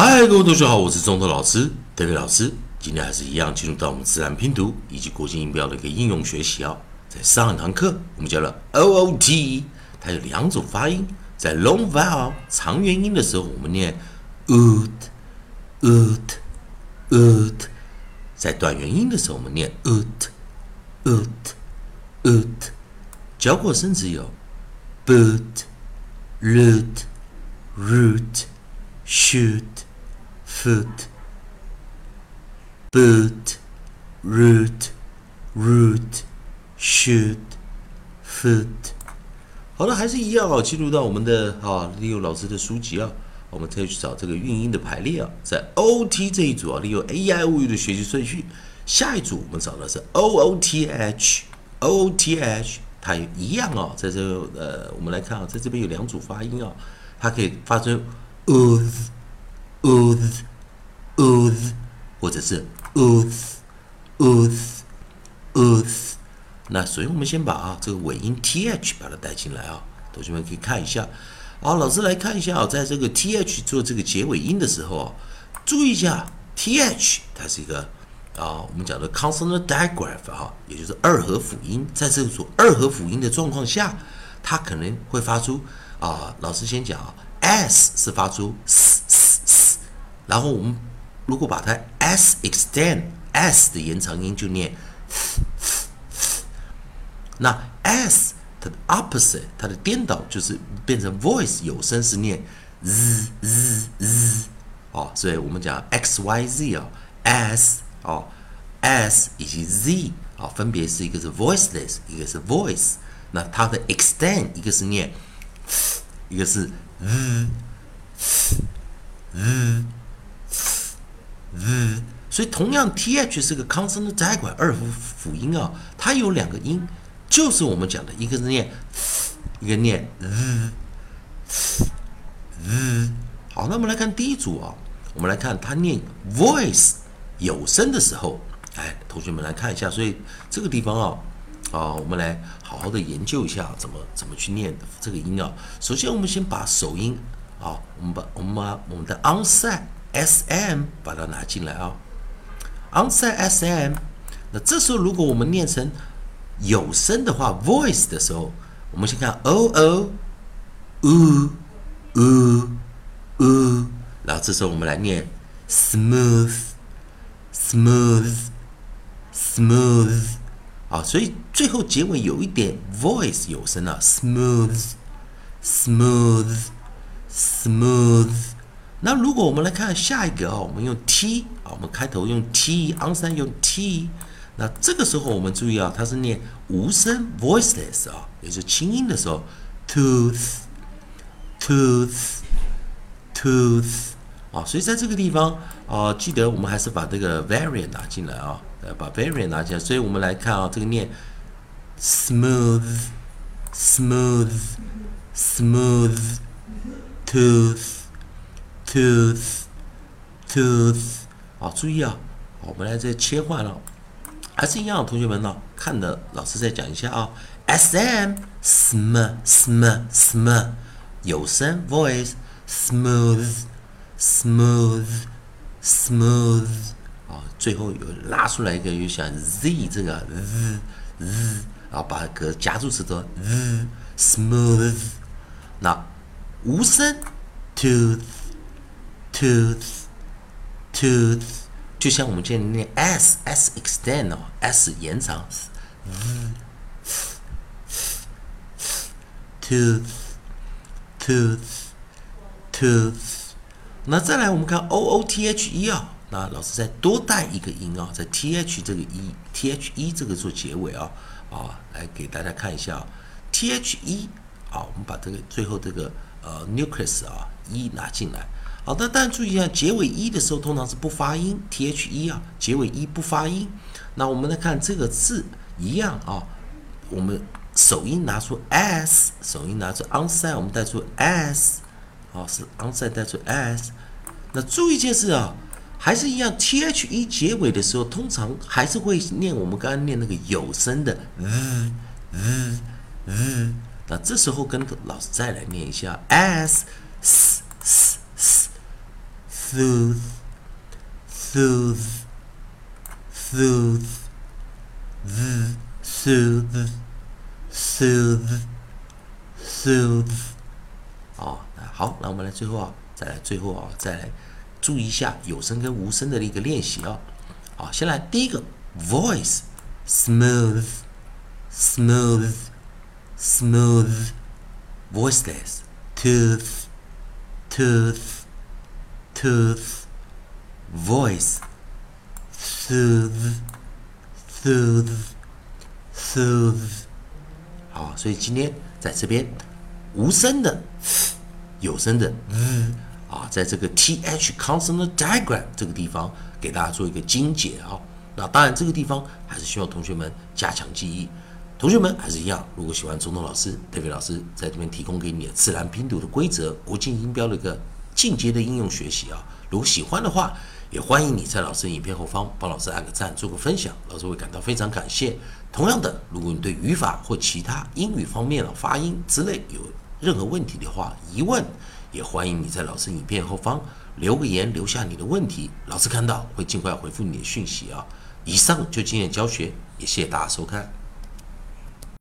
嗨，各位同学好，我是中头老师特别老师。今天还是一样，进入到我们自然拼读以及国际音标的一个应用学习哦。在上一堂课，我们教了 O O T，它有两种发音。在 long vowel 长元音的时候，我们念 oot oot oot；在短元音的时候，我们念 oot oot oot。教过生词有 boot root root shoot foot boot root. Root. Shoot. Foot 好了，还是一样哦。进入到我们的啊，利用老师的书籍啊，我们特意去找这个韵音的排列啊，在 O T 这一组啊，利用 A I 物语的学习顺序，下一组我们找的是 O O T H O O T H，它一样哦。在这呃，我们来看啊，在这边有两组发音啊，它可以发成 ooth ooth ooth，或者是 ooth ooth ooth。那所以我们先把啊这个尾音 th 把它带进来啊，同学们可以看一下。好，老师来看一下啊，在这个 th 做这个结尾音的时候啊，注意一下 th 它是一个啊我们讲的 consonant digraph 啊，也就是二合辅音。在这种二合辅音的状况下，它可能会发出啊，老师先讲啊，s 是发出 s，然后我们如果把它 s extend s 的延长音就念。那 s 它的 opposite 它的颠倒就是变成 voice 有声是念 z z z 哦，所以我们讲 x y z 啊 s 哦 s 以及 z 啊，分别是一个是 voiceless，一个是 voice。那它的 extend 一个是念，一个是 z 所以同样 th 是个 consonant digraph 二辅辅音啊，它有两个音。就是我们讲的，一个是念，一个念 z z。好，那我们来看第一组啊，我们来看它念 voice 有声的时候，哎，同学们来看一下，所以这个地方啊，啊，我们来好好的研究一下怎么怎么去念这个音啊。首先，我们先把首音啊，我们把我们把我们的 onside s m 把它拿进来啊，onside s m。那这时候如果我们念成有声的话，voice 的时候，我们先看 o o u u u，然后这时候我们来念 smooth smooth smooth，啊，所以最后结尾有一点 voice 有声了，smooth smooth smooth。那如果我们来看下一个啊，我们用 t 啊，我们开头用 t，on 三用 t。那这个时候我们注意啊，它是念无声 voiceless 啊，也就是清音的时候，tooth，tooth，tooth 啊，所以在这个地方啊，记得我们还是把这个 variant 拿进来啊，呃，把 variant 拿进来，所以我们来看啊，这个念 smooth，smooth，smooth，tooth tooth，tooth，啊，注意啊，我们来这切换了。还是一样，同学们呢，看的老师再讲一下啊。S M sm sm sm 有声 voice smooth smooth smooth 啊，最后有拉出来一个，有像 Z 这个 z z 啊，把个夹住舌头 z smooth。那无声 tooth tooth tooth。就像我们这里念 s s extend 哦，s 延长，tooth tooth tooth。那再来我们看 o o t h e 啊，那老师再多带一个音啊，在 t h 这个 e t h e 这个做结尾啊啊，来给大家看一下 t h e 啊，我们把这个最后这个呃 nucleus 啊 e 拿进来。好的，但注意一下，结尾一的时候通常是不发音，t h e 啊，结尾一不发音。那我们来看这个字一样啊，我们首音拿出 s，首音拿出 onside，我们带出 s，好是 onside 带出 s。那注意一件事啊，还是一样，t h e 结尾的时候通常还是会念我们刚刚念那个有声的 z z z。那这时候跟老师再来念一下 s s s。soothe, soothe, soothe, z, soothe, soothe, soothe。哦，那好，那我们来最后啊，再来最后啊，再来注意一下有声跟无声的一个练习啊。好，先来第一个 voice smooth, smooth, smooth, voiceless tooth, tooth, Tooth, voice soothe, soothe, soothe。好，所以今天在这边无声的、有声的 z 啊，在这个 th consonant diagram 这个地方给大家做一个精解啊。那当然，这个地方还是需要同学们加强记忆。同学们还是一样，如果喜欢中东老师、戴维老师在这边提供给你的自然拼读的规则、国际音标的一个进阶的应用学习啊，如果喜欢的话，也欢迎你在老师影片后方帮老师按个赞、做个分享，老师会感到非常感谢。同样的，如果你对语法或其他英语方面的发音之类有任何问题的话、疑问，也欢迎你在老师影片后方留个言，留下你的问题，老师看到会尽快回复你的讯息啊。以上就今天教学，也谢谢大家收看。